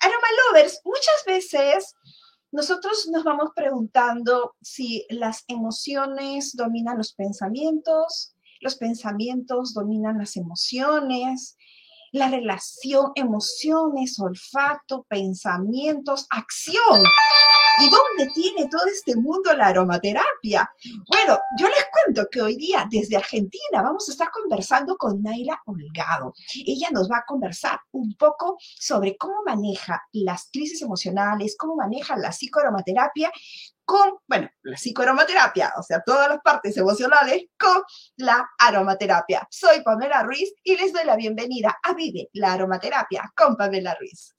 Aroma Lovers, muchas veces nosotros nos vamos preguntando si las emociones dominan los pensamientos, los pensamientos dominan las emociones, la relación, emociones, olfato, pensamientos, acción. ¿Y dónde tiene todo este mundo la aromaterapia? Bueno, yo les cuento que hoy día desde Argentina vamos a estar conversando con Naila Holgado. Ella nos va a conversar un poco sobre cómo maneja las crisis emocionales, cómo maneja la psicoaromaterapia con, bueno, la psicoaromaterapia, o sea, todas las partes emocionales con la aromaterapia. Soy Pamela Ruiz y les doy la bienvenida a Vive la Aromaterapia con Pamela Ruiz.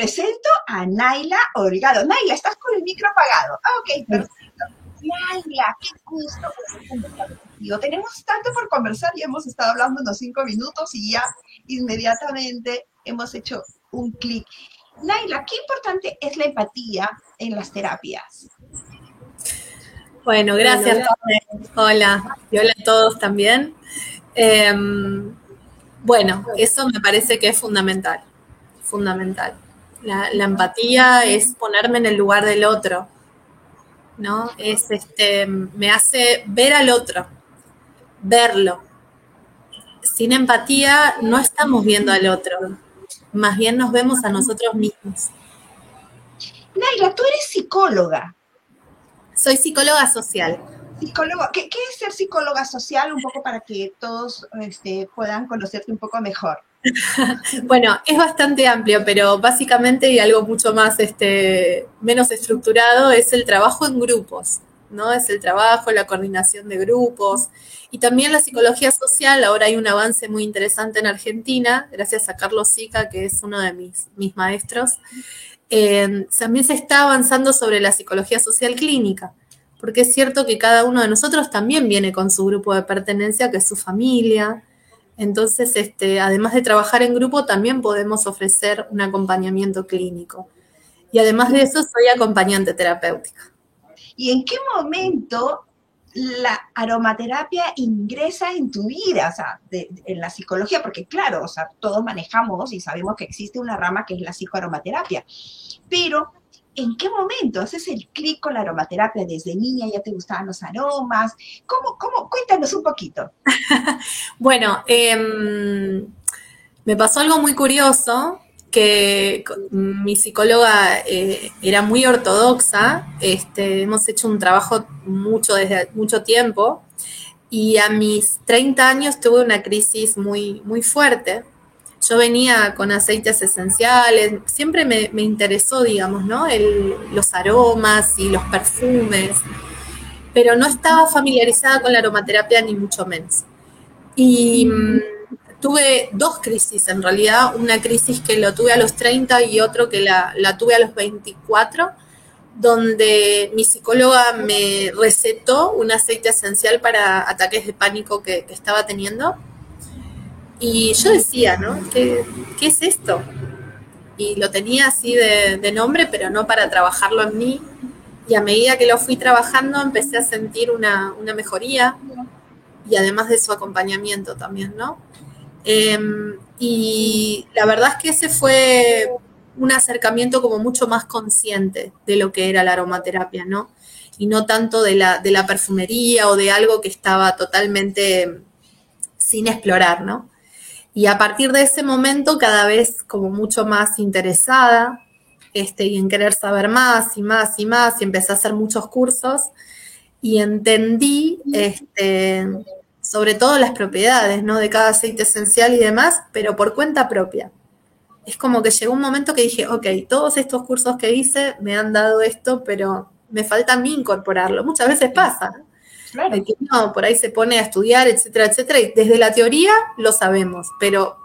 Presento a Naila Holgado. Naila, estás con el micro apagado. Ah, ok, perfecto. Naila, qué gusto conversar contigo. Tenemos tanto por conversar y hemos estado hablando unos cinco minutos y ya inmediatamente hemos hecho un clic. Naila, qué importante es la empatía en las terapias. Bueno, gracias. Hola, y hola a todos también. Em, bueno, eso me parece que es fundamental fundamental. La, empatía es ponerme en el lugar del otro, ¿no? Es este, me hace ver al otro, verlo. Sin empatía no estamos viendo al otro, más bien nos vemos a nosotros mismos. Naila, tú eres psicóloga. Soy psicóloga social. Psicóloga, ¿qué, es ser psicóloga social? Un poco para que todos este, puedan conocerte un poco mejor. bueno, es bastante amplio, pero básicamente y algo mucho más, este, menos estructurado es el trabajo en grupos, ¿no? Es el trabajo, la coordinación de grupos y también la psicología social. Ahora hay un avance muy interesante en Argentina, gracias a Carlos Sica, que es uno de mis, mis maestros. Eh, también se está avanzando sobre la psicología social clínica, porque es cierto que cada uno de nosotros también viene con su grupo de pertenencia, que es su familia, entonces, este, además de trabajar en grupo, también podemos ofrecer un acompañamiento clínico. Y además de eso, soy acompañante terapéutica. ¿Y en qué momento la aromaterapia ingresa en tu vida, o sea, en la psicología? Porque claro, o sea, todos manejamos y sabemos que existe una rama que es la psicoaromaterapia, pero ¿En qué momento haces el clic con la aromaterapia? ¿Desde niña ya te gustaban los aromas? ¿Cómo, cómo? Cuéntanos un poquito. bueno, em, me pasó algo muy curioso, que mi psicóloga eh, era muy ortodoxa, este, hemos hecho un trabajo mucho desde mucho tiempo, y a mis 30 años tuve una crisis muy, muy fuerte, yo venía con aceites esenciales, siempre me, interesó, digamos, ¿no? los aromas y los perfumes, pero no estaba familiarizada con la aromaterapia ni mucho menos. Y mm, tuve dos crisis en realidad, una crisis que lo tuve a los 30 y otro que la, tuve a los 24, donde mi psicóloga me recetó un aceite esencial para ataques de pánico que estaba teniendo y yo decía, ¿no? ¿Qué, es esto? Y lo tenía así de, nombre, pero no para trabajarlo en mí. Y a medida que lo fui trabajando, empecé a sentir una, mejoría y además de su acompañamiento también, ¿no? Em, y la verdad es que ese fue un acercamiento como mucho más consciente de lo que era la aromaterapia, ¿no? Y no tanto de la, de la perfumería o de algo que estaba totalmente sin explorar, ¿no? Y a partir de ese momento, cada vez como mucho más interesada este, y en querer saber más y más y más, y empecé a hacer muchos cursos y entendí este, sobre todo las propiedades ¿no? de cada aceite esencial y demás, pero por cuenta propia. Es como que llegó un momento que dije, ok, todos estos cursos que hice me han dado esto, pero me falta a mí incorporarlo. Muchas veces pasa. Claro. que no, por ahí se pone a estudiar, etcétera, etcétera, y desde la teoría lo sabemos, pero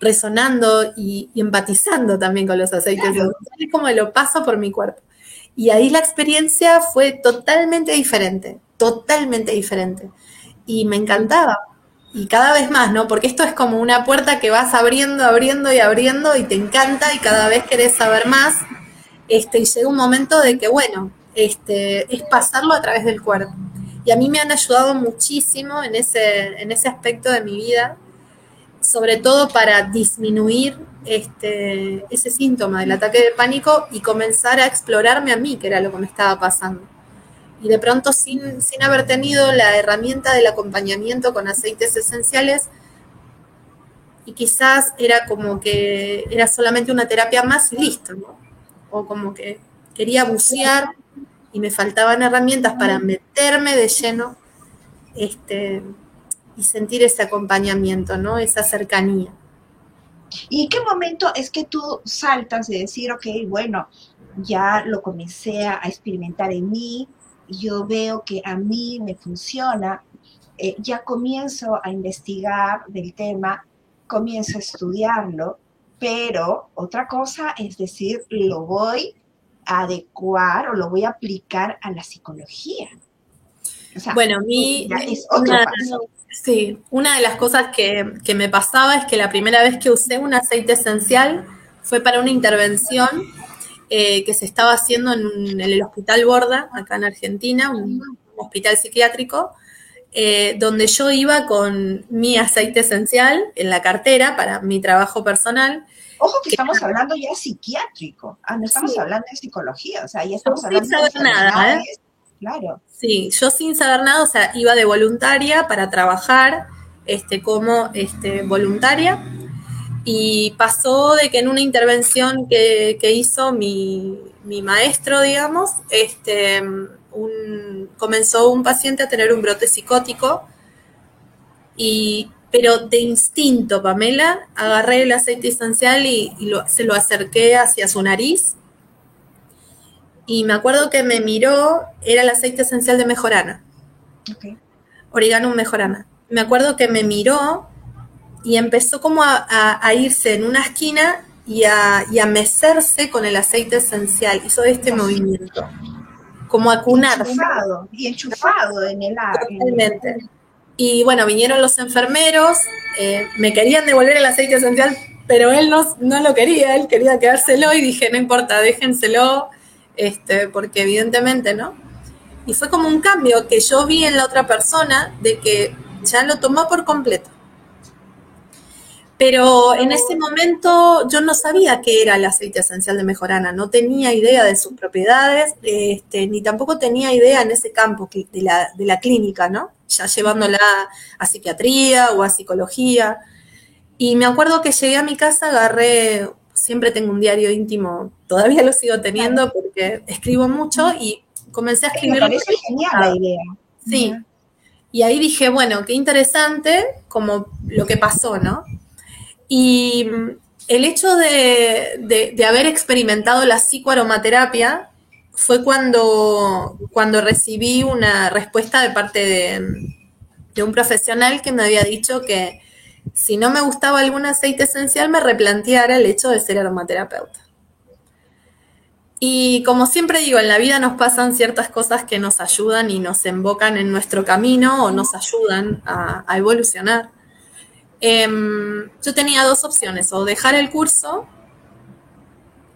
resonando y, empatizando también con los aceites es como lo paso por mi cuerpo. Y ahí la experiencia fue totalmente diferente, totalmente diferente. Y me encantaba. Y cada vez más, ¿no? Porque esto es como una puerta que vas abriendo, abriendo y abriendo y te encanta y cada vez querés saber más. Este, y llega un momento de que, bueno, este, es pasarlo a través del cuerpo. Y a mí me han ayudado muchísimo en ese, en ese aspecto de mi vida, sobre todo para disminuir este, ese síntoma del ataque de pánico y comenzar a explorarme a mí, que era lo que me estaba pasando. Y de pronto, sin, sin haber tenido la herramienta del acompañamiento con aceites esenciales, y quizás era como que era solamente una terapia más y listo, ¿no? O como que quería bucear y me faltaban herramientas para meterme de lleno este, y sentir ese acompañamiento, ¿no? Esa cercanía. ¿Y en qué momento es que tú saltas de decir, ok, bueno, ya lo comencé a experimentar en mí, yo veo que a mí me funciona, eh, ya comienzo a investigar del tema, comienzo a estudiarlo, pero otra cosa es decir, lo voy adecuar o lo voy a aplicar a la psicología. bueno, a mí una, sí, una de las cosas que, me pasaba es que la primera vez que usé un aceite esencial fue para una intervención eh, que se estaba haciendo en, el Hospital Borda, acá en Argentina, un, hospital psiquiátrico, eh, donde yo iba con mi aceite esencial en la cartera para mi trabajo personal Ojo que estamos hablando ya psiquiátrico, ah, no estamos hablando de psicología, o sea, ya estamos hablando sin saber nada, ¿eh? Claro. Sí, yo sin saber nada, o sea, iba de voluntaria para trabajar este, como este, voluntaria. Y pasó de que en una intervención que, hizo mi, maestro, digamos, este, comenzó un paciente a tener un brote psicótico y pero de instinto, Pamela, agarré el aceite esencial y, se lo acerqué hacia su nariz. Y me acuerdo que me miró, era el aceite esencial de mejorana. Okay. Oregano mejorana. Me acuerdo que me miró y empezó como a, irse en una esquina y a, y a, mecerse con el aceite esencial. Hizo este movimiento. Como acunarse. Enchufado, y enchufado en el aire. Totalmente. Y bueno, vinieron los enfermeros, eh, me querían devolver el aceite esencial, pero él no, no, lo quería, él quería quedárselo y dije, no importa, déjenselo, este, porque evidentemente, ¿no? Y fue como un cambio que yo vi en la otra persona de que ya lo tomó por completo. Pero en ese momento yo no sabía qué era el aceite esencial de mejorana, no tenía idea de sus propiedades, este, ni tampoco tenía idea en ese campo de la, de la clínica, ¿no? Ya llevándola a psiquiatría o a psicología. Y me acuerdo que llegué a mi casa, agarré, siempre tengo un diario íntimo, todavía lo sigo teniendo porque escribo mucho y comencé a escribir. Me genial la idea. Sí. Y ahí dije, bueno, qué interesante como lo que pasó, ¿no? Y mm, el hecho de, haber experimentado la psicoaromaterapia fue cuando, cuando recibí una respuesta de parte de, un profesional que me había dicho que si no me gustaba algún aceite esencial me replanteara el hecho de ser aromaterapeuta. Y como siempre digo, en la vida nos pasan ciertas cosas que nos ayudan y nos embocan en nuestro camino o nos ayudan a evolucionar. Em, yo tenía dos opciones, o dejar el curso,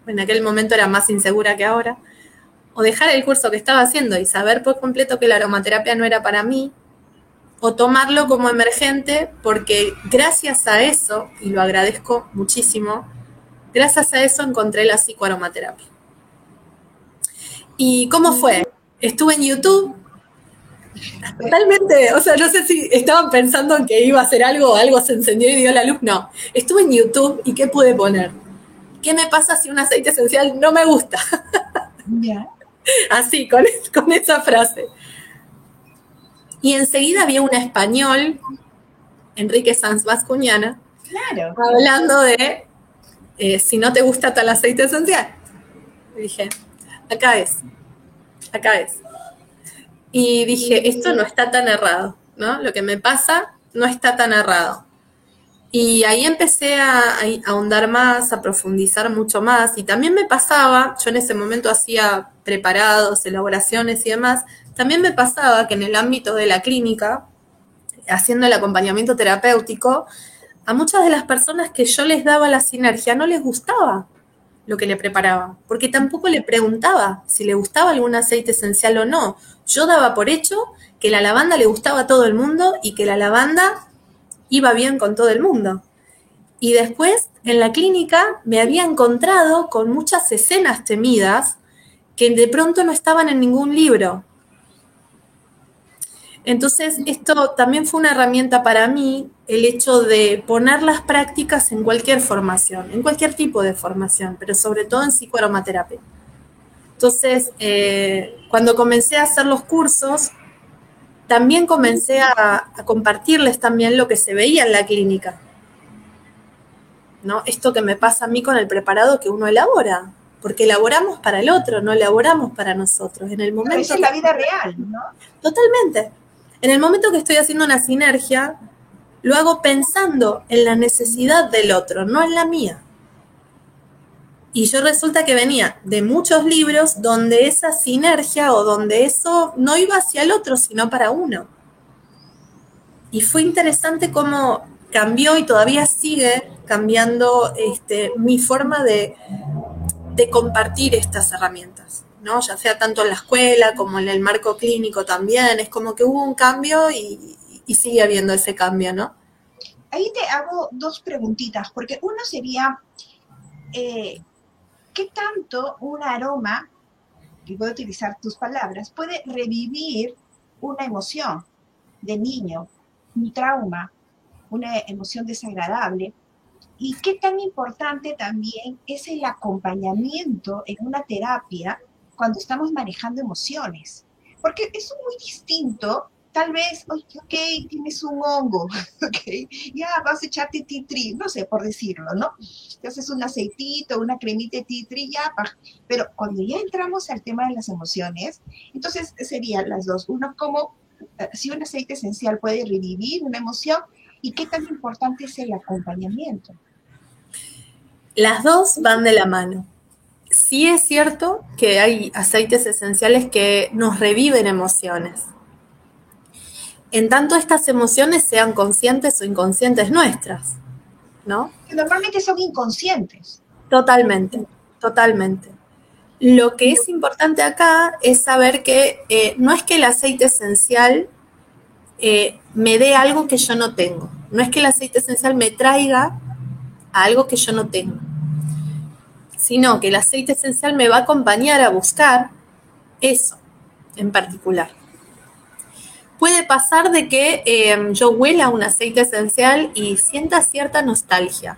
en aquel momento era más insegura que ahora, o dejar el curso que estaba haciendo y saber por completo que la aromaterapia no era para mí, o tomarlo como emergente, porque gracias a eso, y lo agradezco muchísimo, gracias a eso encontré la psicoaromaterapia. ¿Y cómo fue? Estuve en YouTube, Totalmente, o sea, no sé si estaban pensando en que iba a hacer algo, algo se encendió y dio la luz. No, estuve en YouTube y ¿qué pude poner? ¿Qué me pasa si un aceite esencial no me gusta? Así, con, con esa frase. Y enseguida había un español, Enrique Sanz Vascuñana, hablando de eh, si no te gusta tal aceite esencial. Y dije, acá es, acá es. Y dije, esto no está tan errado, ¿no? Lo que me pasa no está tan errado. Y ahí empecé a, ahondar más, a profundizar mucho más. Y también me pasaba, yo en ese momento hacía preparados, elaboraciones y demás, también me pasaba que en el ámbito de la clínica, haciendo el acompañamiento terapéutico, a muchas de las personas que yo les daba la sinergia no les gustaba lo que le preparaba, porque tampoco le preguntaba si le gustaba algún aceite esencial o no. Yo daba por hecho que la lavanda le gustaba a todo el mundo y que la lavanda iba bien con todo el mundo. Y después, en la clínica, me había encontrado con muchas escenas temidas que de pronto no estaban en ningún libro. Entonces, esto también fue una herramienta para mí, el hecho de poner las prácticas en cualquier formación, en cualquier tipo de formación, pero sobre todo en psicoaromaterapia. Entonces, eh, cuando comencé a hacer los cursos, también comencé a, a, compartirles también lo que se veía en la clínica. ¿No? Esto que me pasa a mí con el preparado que uno elabora porque elaboramos para el otro, no elaboramos para nosotros. En el momento Esa es la vida real, ¿no? Totalmente. En el momento que estoy haciendo una sinergia, lo hago pensando en la necesidad del otro, no en la mía. Y yo resulta que venía de muchos libros donde esa sinergia o donde eso no iba hacia el otro, sino para uno. Y fue interesante cómo cambió y todavía sigue cambiando este, mi forma de, de compartir estas herramientas, ¿no? Ya sea tanto en la escuela como en el marco clínico también, es como que hubo un cambio y, sigue habiendo ese cambio, ¿no? Ahí te hago dos preguntitas, porque una sería, eh, ¿qué tanto un aroma, y voy a utilizar tus palabras, puede revivir una emoción de niño, un trauma, una emoción desagradable? Y qué tan importante también es el acompañamiento en una terapia cuando estamos manejando emociones. Porque es muy distinto, tal vez, ok, tienes un hongo, ok, ya vas a echarte titri, no sé, por decirlo, ¿no? Te haces un aceitito, una cremita de titri, ya, pero cuando ya entramos al tema de las emociones, entonces serían las dos. Uno, como eh, si un aceite esencial puede revivir una emoción y qué tan importante es el acompañamiento. Las dos van de la mano. Sí es cierto que hay aceites esenciales que nos reviven emociones. En tanto estas emociones sean conscientes o inconscientes nuestras, ¿no? Normalmente son inconscientes. Totalmente, totalmente. Lo que es importante acá es saber que eh, no es que el aceite esencial eh, me dé algo que yo no tengo. No es que el aceite esencial me traiga algo que yo no tengo, sino que el aceite esencial me va a acompañar a buscar eso en particular. Puede pasar de que em, yo huela un aceite esencial y sienta cierta nostalgia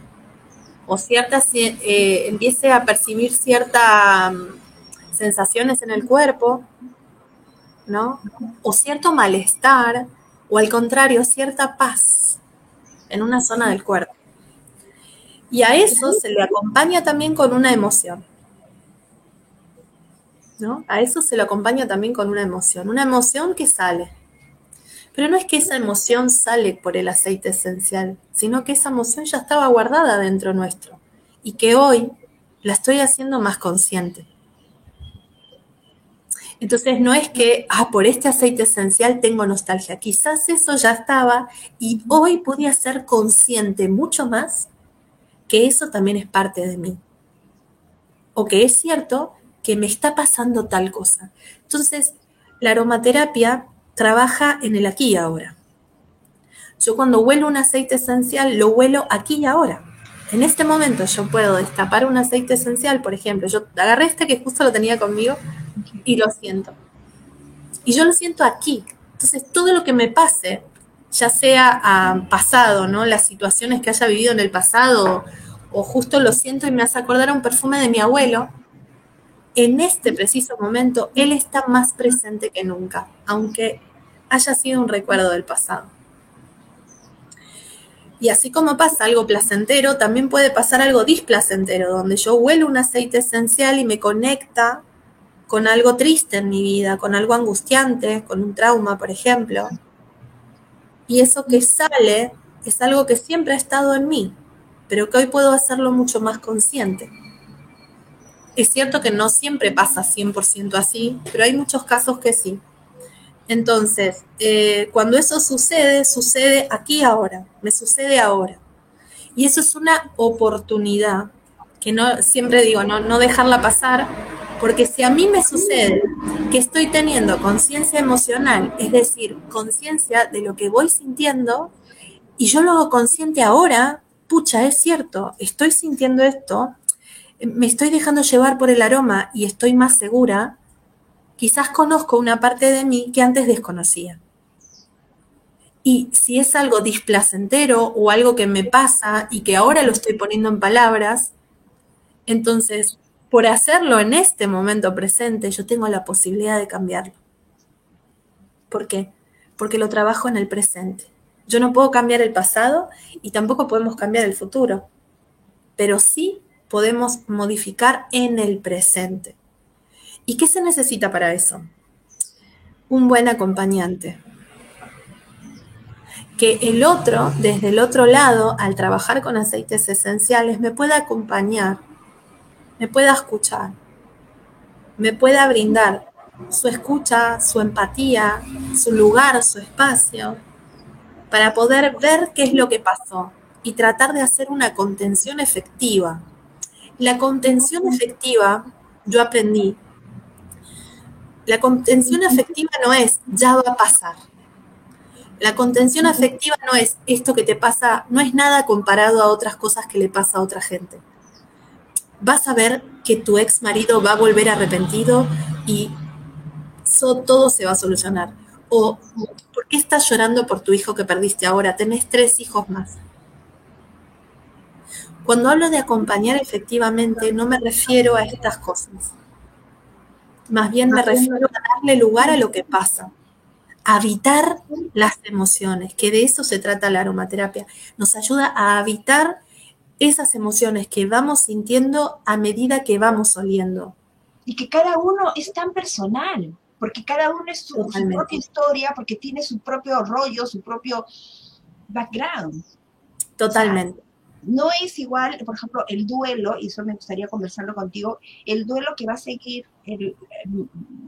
o cierta, eh, empiece a percibir ciertas mm, sensaciones en el cuerpo, ¿no? O cierto malestar, o al contrario, cierta paz en una zona del cuerpo. Y a eso se le acompaña también con una emoción. ¿No? A eso se le acompaña también con una emoción, una emoción que sale. Pero no es que esa emoción sale por el aceite esencial, sino que esa emoción ya estaba guardada dentro nuestro y que hoy la estoy haciendo más consciente. Entonces no es que, ah, por este aceite esencial tengo nostalgia. Quizás eso ya estaba y hoy podía ser consciente mucho más que eso también es parte de mí. O que es cierto que me está pasando tal cosa. Entonces, la aromaterapia trabaja en el aquí y ahora. Yo cuando huelo un aceite esencial, lo huelo aquí y ahora. En este momento yo puedo destapar un aceite esencial, por ejemplo, yo agarré este que justo lo tenía conmigo y lo siento. Y yo lo siento aquí. Entonces, todo lo que me pase ya sea a pasado, ¿no? Las situaciones que haya vivido en el pasado, o justo lo siento y me hace acordar a un perfume de mi abuelo, en este preciso momento él está más presente que nunca, aunque haya sido un recuerdo del pasado. Y así como pasa algo placentero, también puede pasar algo displacentero, donde yo huelo un aceite esencial y me conecta con algo triste en mi vida, con algo angustiante, con un trauma, por ejemplo. Y eso que sale es algo que siempre ha estado en mí, pero que hoy puedo hacerlo mucho más consciente. Es cierto que no siempre pasa 100% así, pero hay muchos casos que sí. Entonces, eh, cuando eso sucede, sucede aquí ahora, me sucede ahora. Y eso es una oportunidad que no siempre digo, no, no dejarla pasar, porque si a mí me sucede que estoy teniendo conciencia emocional, es decir, conciencia de lo que voy sintiendo, y yo lo hago consciente ahora, pucha, es cierto, estoy sintiendo esto, me estoy dejando llevar por el aroma y estoy más segura, quizás conozco una parte de mí que antes desconocía. Y si es algo displacentero o algo que me pasa y que ahora lo estoy poniendo en palabras, entonces, por hacerlo en este momento presente, yo tengo la posibilidad de cambiarlo. ¿Por qué? Porque lo trabajo en el presente. Yo no puedo cambiar el pasado y tampoco podemos cambiar el futuro, pero sí podemos modificar en el presente. ¿Y qué se necesita para eso? Un buen acompañante. Que el otro, desde el otro lado, al trabajar con aceites esenciales, me pueda acompañar, me pueda escuchar, me pueda brindar su escucha, su empatía, su lugar, su espacio, para poder ver qué es lo que pasó y tratar de hacer una contención efectiva. La contención efectiva, yo aprendí, la contención afectiva no es ya va a pasar. La contención afectiva no es esto que te pasa, no es nada comparado a otras cosas que le pasa a otra gente. Vas a ver que tu ex marido va a volver arrepentido y todo se va a solucionar. O, ¿por qué estás llorando por tu hijo que perdiste ahora? Tenés tres hijos más. Cuando hablo de acompañar efectivamente, no me refiero a estas cosas. Más bien me refiero a darle lugar a lo que pasa, a habitar las emociones, que de eso se trata la aromaterapia. Nos ayuda a habitar esas emociones que vamos sintiendo a medida que vamos oliendo. Y que cada uno es tan personal, porque cada uno es su, propia historia, porque tiene su propio rollo, su propio background. Totalmente no es igual, por ejemplo, el duelo, y eso me gustaría conversarlo contigo, el duelo que va a seguir, el,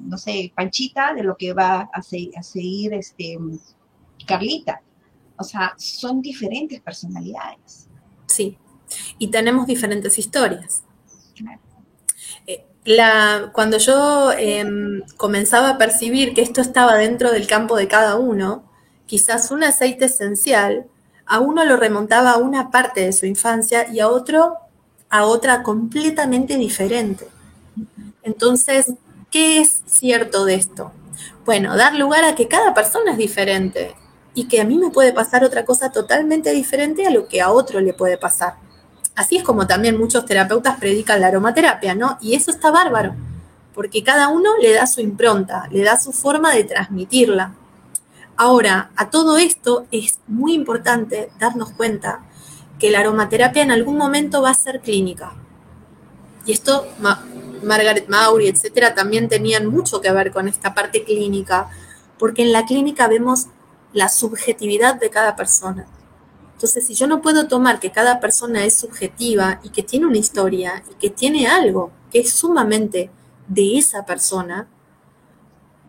no sé, Panchita, de lo que va a, seguir este, Carlita. O sea, son diferentes personalidades. Sí, y tenemos diferentes historias. Eh, la, cuando yo em, comenzaba a percibir que esto estaba dentro del campo de cada uno, quizás un aceite esencial a uno lo remontaba a una parte de su infancia y a otro a otra completamente diferente. Entonces, ¿qué es cierto de esto? Bueno, dar lugar a que cada persona es diferente y que a mí me puede pasar otra cosa totalmente diferente a lo que a otro le puede pasar. Así es como también muchos terapeutas predican la aromaterapia, ¿no? Y eso está bárbaro, porque cada uno le da su impronta, le da su forma de transmitirla. Ahora, a todo esto es muy importante darnos cuenta que la aromaterapia en algún momento va a ser clínica. Y esto, Margaret Maury, etcétera, también tenían mucho que ver con esta parte clínica, porque en la clínica vemos la subjetividad de cada persona. Entonces, si yo no puedo tomar que cada persona es subjetiva y que tiene una historia y que tiene algo que es sumamente de esa persona,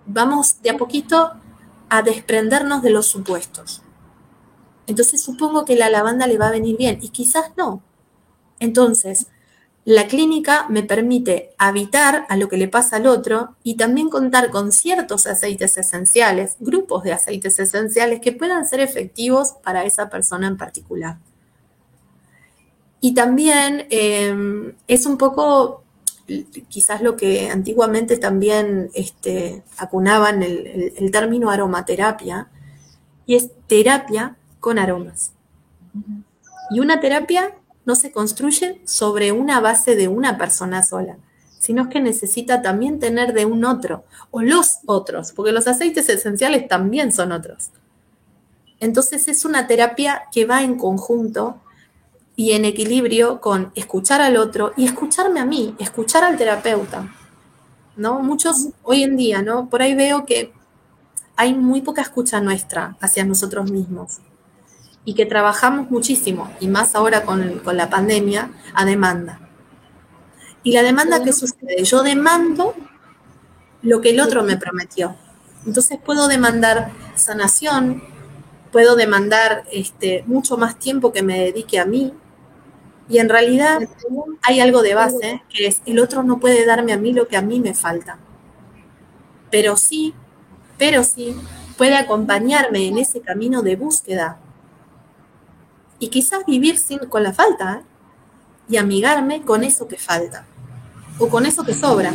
vamos de a poquito a desprendernos de los supuestos. Entonces supongo que la lavanda le va a venir bien y quizás no. Entonces, la clínica me permite habitar a lo que le pasa al otro y también contar con ciertos aceites esenciales, grupos de aceites esenciales que puedan ser efectivos para esa persona en particular. Y también em, es un poco quizás lo que antiguamente también este, acunaban el, término aromaterapia, y es terapia con aromas. Y una terapia no se construye sobre una base de una persona sola, sino que necesita también tener de un otro, o los otros, porque los aceites esenciales también son otros. Entonces es una terapia que va en conjunto y en equilibrio con escuchar al otro y escucharme a mí, escuchar al terapeuta. ¿No? Muchos hoy en día, ¿no? Por ahí veo que hay muy poca escucha nuestra hacia nosotros mismos y que trabajamos muchísimo, y más ahora con, con la pandemia, a demanda. Y la demanda, ¿qué sucede? Yo demando lo que el otro me prometió. Entonces puedo demandar sanación, puedo demandar este, mucho más tiempo que me dedique a mí. Y en realidad hay algo de base, que es el otro no puede darme a mí lo que a mí me falta. Pero sí, pero sí, puede acompañarme en ese camino de búsqueda. Y quizás vivir sin, con la falta ¿eh? y amigarme con eso que falta o con eso que sobra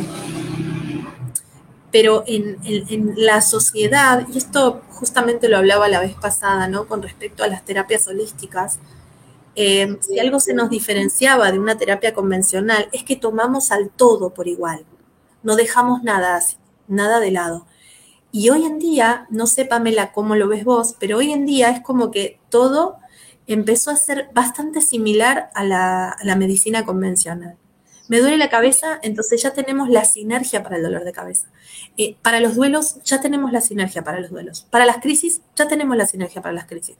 pero en, la sociedad, y esto justamente lo hablaba la vez pasada, ¿no? Con respecto a las terapias holísticas, eh, si algo se nos diferenciaba de una terapia convencional es que tomamos al todo por igual, no dejamos nada, nada de lado. Y hoy en día, no sé Pamela cómo lo ves vos, pero hoy en día es como que todo empezó a ser bastante similar a la medicina convencional. Me duele la cabeza, entonces ya tenemos la sinergia para el dolor de cabeza. Eh, para los duelos, ya tenemos la sinergia para los duelos. Para las crisis, ya tenemos la sinergia para las crisis.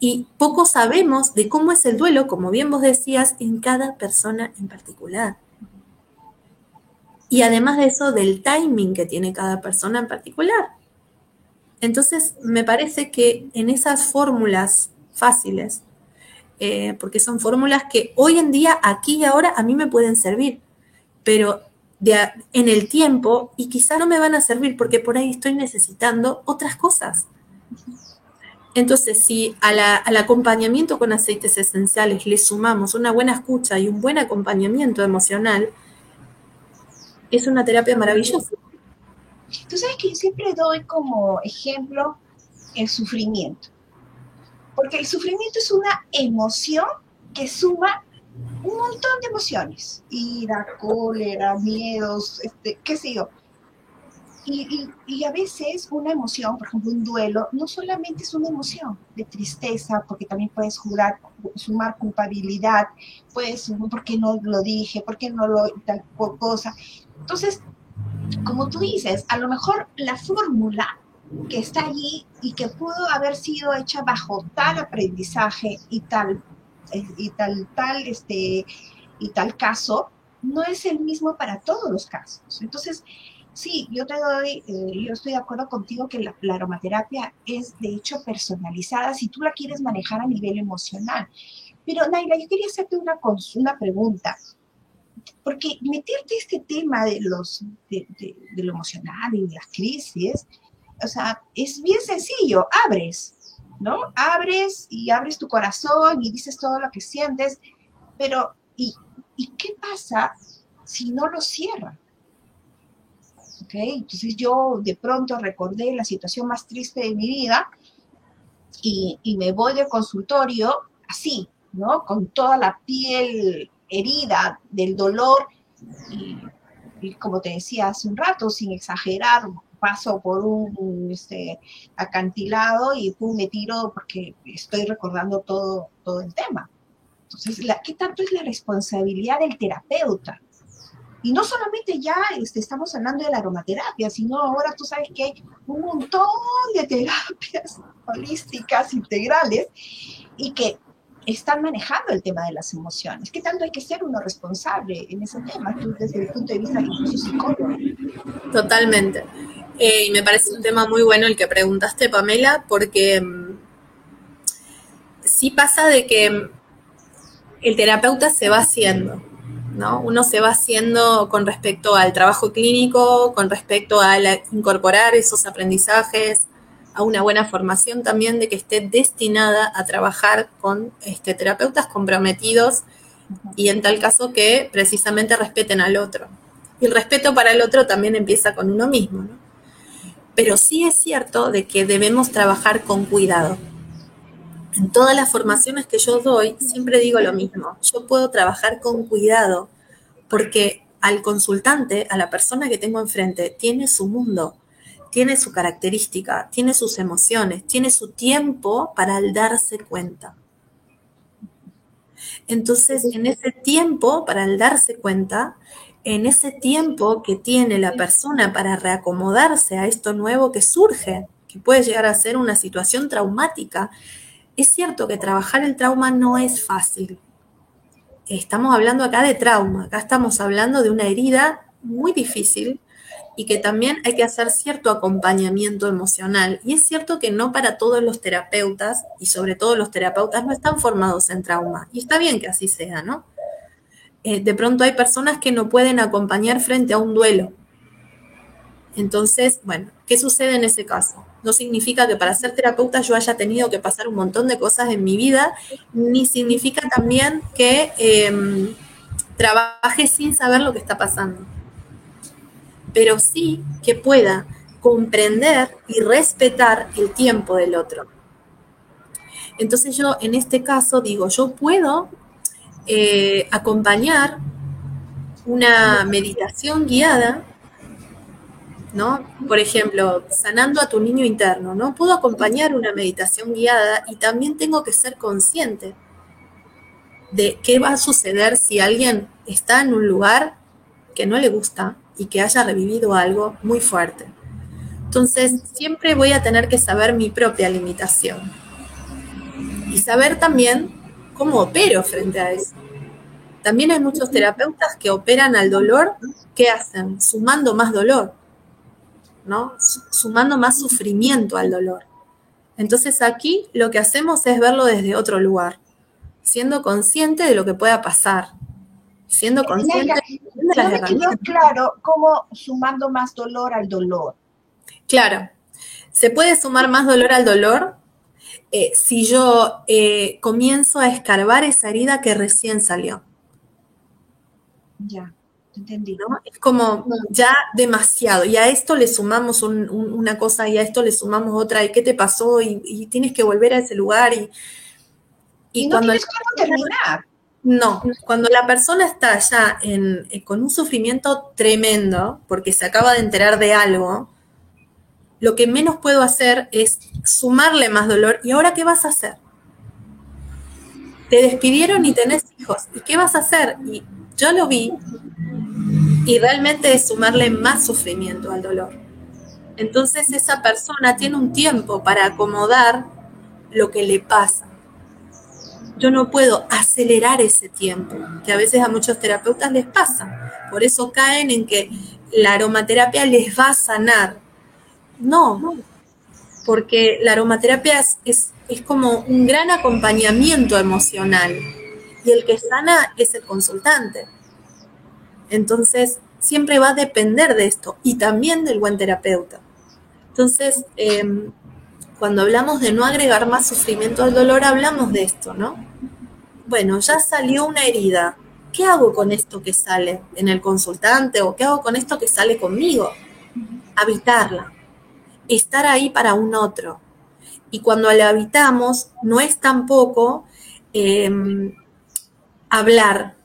Y poco sabemos de cómo es el duelo, como bien vos decías, en cada persona en particular. Y además de eso, del timing que tiene cada persona en particular. Entonces, me parece que en esas fórmulas fáciles, eh, porque son fórmulas que hoy en día, aquí y ahora, a mí me pueden servir, pero en el tiempo y quizá no me van a servir porque por ahí estoy necesitando otras cosas. Entonces, si al acompañamiento con aceites esenciales le sumamos una buena escucha y un buen acompañamiento emocional, es una terapia maravillosa. Tú sabes que siempre doy como ejemplo el sufrimiento porque el sufrimiento es una emoción que suma un montón de emociones, ira, cólera, miedos, este, qué sé yo. Y, y, a veces una emoción, por ejemplo, un duelo, no solamente es una emoción de tristeza, porque también puedes jurar, sumar culpabilidad, puedes, ¿por qué no lo dije? ¿Por qué no lo tal cosa? Entonces, como tú dices, a lo mejor la fórmula que está allí y que pudo haber sido hecha bajo tal aprendizaje y tal eh, y tal tal este y tal caso no es el mismo para todos los casos entonces sí yo te doy eh, yo estoy de acuerdo contigo que la, aromaterapia es de hecho personalizada si tú la quieres manejar a nivel emocional pero Naila yo quería hacerte una una pregunta porque meterte este tema de los de, lo emocional y de las crisis o sea, es bien sencillo, abres, ¿no? Abres y abres tu corazón y dices todo lo que sientes, pero ¿y, qué pasa si no lo cierra? ¿Ok? Entonces yo de pronto recordé la situación más triste de mi vida y, me voy del consultorio así, ¿no? Con toda la piel herida del dolor y, y como te decía hace un rato, sin exagerar, paso por un este, acantilado y pum, me tiro porque estoy recordando todo, todo el tema. Entonces, la, ¿qué tanto es la responsabilidad del terapeuta? Y no solamente ya este, estamos hablando de la aromaterapia, sino ahora tú sabes que hay un montón de terapias holísticas, integrales, y que están manejando el tema de las emociones. ¿Qué tanto hay que ser uno responsable en ese tema, tú desde el punto de vista incluso psicólogo? Totalmente. Eh, y me parece un tema muy bueno el que preguntaste, Pamela, porque mm, sí pasa de que mm, el terapeuta se va haciendo, ¿no? Uno se va haciendo con respecto al trabajo clínico, con respecto a incorporar esos aprendizajes, a una buena formación también de que esté destinada a trabajar con este, terapeutas comprometidos y en tal caso que precisamente respeten al otro. Y el respeto para el otro también empieza con uno mismo. Pero sí es cierto de que debemos trabajar con cuidado. En todas las formaciones que yo doy, siempre digo lo mismo. Yo puedo trabajar con cuidado porque al consultante, a la persona que tengo enfrente, tiene su mundo, tiene su característica, tiene sus emociones, tiene su tiempo para darse cuenta. Entonces, en ese tiempo, para darse cuenta, en ese tiempo que tiene la persona para reacomodarse a esto nuevo que surge, que puede llegar a ser una situación traumática, es cierto que trabajar el trauma no es fácil. estamos hablando acá de trauma, acá estamos hablando de una herida muy difícil y que también hay que hacer cierto acompañamiento emocional. Y es cierto que no para todos los terapeutas, y sobre todo los terapeutas, no están formados en trauma. Y está bien que así sea, ¿no? Eh, de pronto hay personas que no pueden acompañar frente a un duelo. Entonces, bueno, ¿qué sucede en ese caso? No significa que para ser terapeuta yo haya tenido que pasar un montón de cosas en mi vida, ni significa también que em, trabaje sin saber lo que está pasando pero sí que pueda comprender y respetar el tiempo del otro. Entonces yo en este caso digo, yo puedo eh, acompañar una meditación guiada, Por ejemplo, sanando a tu niño interno, ¿no? Puedo acompañar una meditación guiada y también tengo que ser consciente de qué va a suceder si alguien está en un lugar que no le gusta, y que haya revivido algo muy fuerte. Entonces, siempre voy a tener que saber mi propia limitación y saber también cómo opero frente a eso. También hay muchos terapeutas que operan al dolor, ¿qué hacen? Sumando más dolor, ¿no? Sumando más sufrimiento al dolor. Entonces aquí lo que hacemos es verlo desde otro lugar, siendo consciente de lo que pueda pasar, siendo consciente de las herramientas. claro cómo sumando más dolor al dolor. Claro, se puede sumar más dolor al dolor eh, si yo eh, comienzo a escarbar esa herida que recién salió. Ya, entendí. ¿no? Es como ya demasiado. Y a esto le sumamos una cosa y a esto le sumamos otra. ¿Y qué te pasó? Y, tienes que volver a ese lugar. Y, y, no cómo terminar. No, cuando la persona está ya eh, con un sufrimiento tremendo, porque se acaba de enterar de algo, lo que menos puedo hacer es sumarle más dolor. ¿Y ahora qué vas a hacer? Te despidieron y tenés hijos. ¿Y qué vas a hacer? Y yo lo vi y realmente es sumarle más sufrimiento al dolor. Entonces esa persona tiene un tiempo para acomodar lo que le pasa yo no puedo acelerar ese tiempo, que a veces a muchos terapeutas les pasa. Por eso caen en que la aromaterapia les va a sanar. No, porque la aromaterapia es, es, como un gran acompañamiento emocional y el que sana es el consultante. Entonces, siempre va a depender de esto y también del buen terapeuta. Entonces, em, cuando hablamos de no agregar más sufrimiento al dolor, hablamos de esto, ¿no? Bueno, ya salió una herida. ¿Qué hago con esto que sale en el consultante o qué hago con esto que sale conmigo? Habitarla, estar ahí para un otro. Y cuando la habitamos, no es tampoco em, hablar.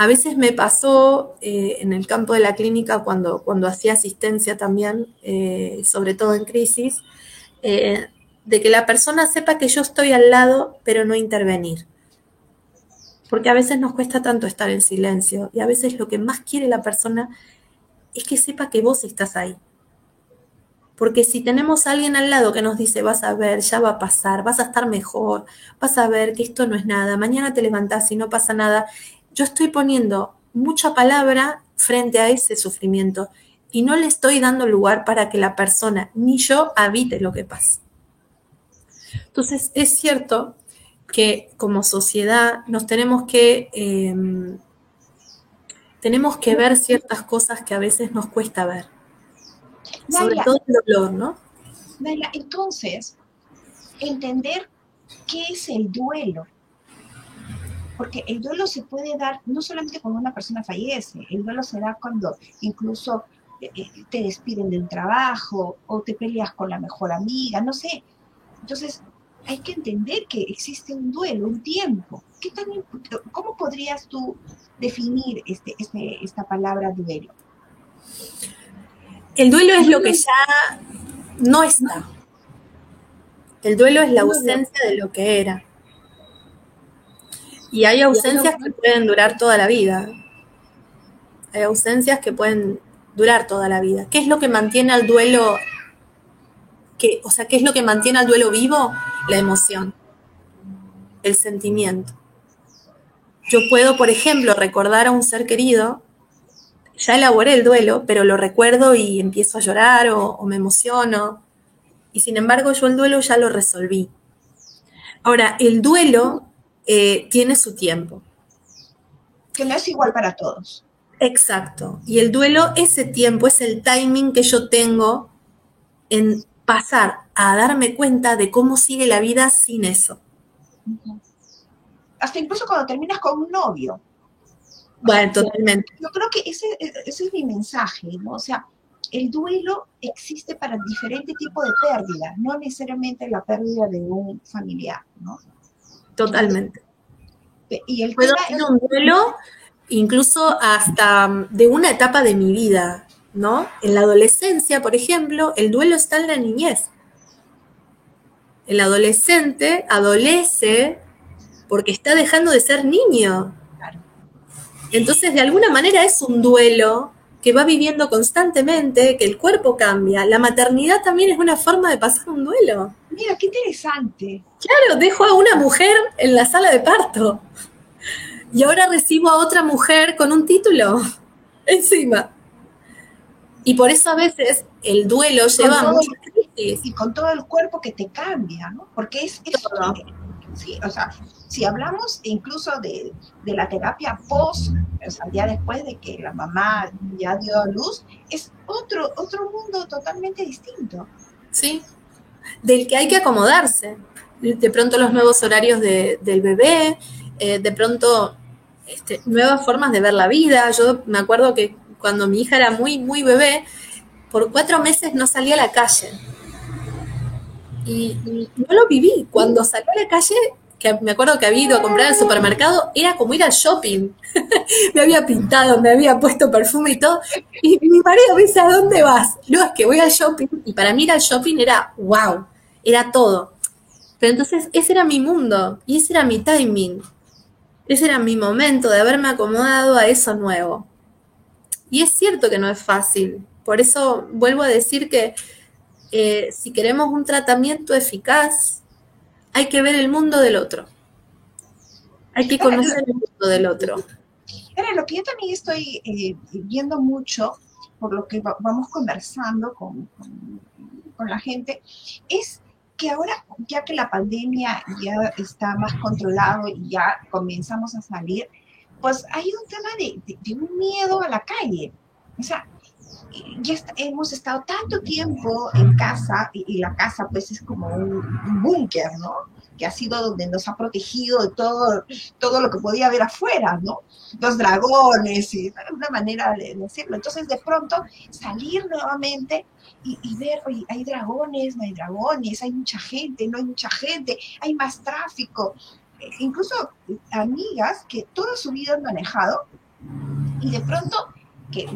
A veces me pasó eh, en el campo de la clínica cuando, cuando hacía asistencia también, eh, sobre todo en crisis, eh, de que la persona sepa que yo estoy al lado, pero no intervenir. Porque a veces nos cuesta tanto estar en silencio y a veces lo que más quiere la persona es que sepa que vos estás ahí. Porque si tenemos a alguien al lado que nos dice, vas a ver, ya va a pasar, vas a estar mejor, vas a ver que esto no es nada, mañana te levantás y no pasa nada, yo estoy poniendo mucha palabra frente a ese sufrimiento y no le estoy dando lugar para que la persona ni yo habite lo que pasa. Entonces, es cierto que como sociedad nos tenemos que, em, tenemos que ver ciertas cosas que a veces nos cuesta ver. sobre todo el dolor, ¿no? entonces, entender qué es el duelo. Porque el duelo se puede dar no solamente cuando una persona fallece, el duelo se da cuando incluso eh, eh, te despiden del trabajo o te peleas con la mejor amiga, no sé. Entonces, hay que entender que existe un duelo, un tiempo. ¿Qué tan, ¿Cómo podrías tú definir este, este, esta palabra duelo? El duelo es lo que ya no está. El duelo es la ausencia de lo que era. Y hay ausencias que pueden durar toda la vida. Hay ausencias que pueden durar toda la vida. ¿Qué es lo que mantiene al duelo? Que, o sea, ¿qué es lo que mantiene al duelo vivo? La emoción, el sentimiento. yo puedo, por ejemplo, recordar a un ser querido, ya elaboré el duelo, pero lo recuerdo y empiezo a llorar o, me emociono. Y sin embargo, yo el duelo ya lo resolví. Ahora, el duelo eh, tiene su tiempo. Que no es igual para todos. Exacto. Y el duelo, ese tiempo, es el timing que yo tengo en pasar a darme cuenta de cómo sigue la vida sin eso. Hasta incluso cuando terminas con un novio. Bueno, totalmente. Yo creo que ese, ese es mi mensaje, ¿no? O sea, el duelo existe para diferentes tipos de pérdidas, no necesariamente la pérdida de un familiar, ¿no? Totalmente. Y el Puedo tener un duelo incluso hasta de una etapa de mi vida, ¿no? En la adolescencia, por ejemplo, el duelo está en la niñez. El adolescente adolece porque está dejando de ser niño. Entonces, de alguna manera es un duelo que va viviendo constantemente, que el cuerpo cambia. La maternidad también es una forma de pasar un duelo. Mira, qué interesante. Claro, dejo a una mujer en la sala de parto. Y ahora recibo a otra mujer con un título encima. Y por eso a veces el duelo lleva muchas crisis. Y con todo el cuerpo que te cambia, ¿no? Porque es eso. Sí, o sea, si hablamos incluso de, la terapia post, o sea, ya después de que la mamá ya dio a luz, es otro, otro mundo totalmente distinto. Sí, del que hay que acomodarse. De pronto los nuevos horarios del bebé, eh, de pronto este, nuevas formas de ver la vida. Yo me acuerdo que cuando mi hija era muy, muy bebé, por cuatro meses no salía a la calle. Y, no lo viví. Cuando salí a la calle, que me acuerdo que había ido a comprar al supermercado, era como ir al shopping. me había pintado, me había puesto perfume y todo. Y mi marido me dice, ¿a dónde vas? No, es que voy al shopping. Y para mí ir al shopping era wow, era todo. Pero entonces ese era mi mundo y ese era mi timing. Ese era mi momento de haberme acomodado a eso nuevo. Y es cierto que no es fácil. Por eso vuelvo a decir que eh, si queremos un tratamiento eficaz, hay que ver el mundo del otro. Hay que conocer el mundo del otro. Era lo que yo también estoy eh, viendo mucho, por lo que vamos conversando con, con la gente, es que ahora, ya que la pandemia ya está más controlado y ya comenzamos a salir, pues hay un tema de, un miedo a la calle. O sea, ya hemos estado tanto tiempo en casa y, la casa pues es como un, búnker, ¿no? Que ha sido donde nos ha protegido de todo, todo lo que podía haber afuera, ¿no? Los dragones y una manera de decirlo. Entonces de pronto salir nuevamente y, ver, oye, hay dragones, no hay dragones, hay mucha gente, no hay mucha gente, hay más tráfico. Eh, incluso amigas que toda su vida han manejado y de pronto que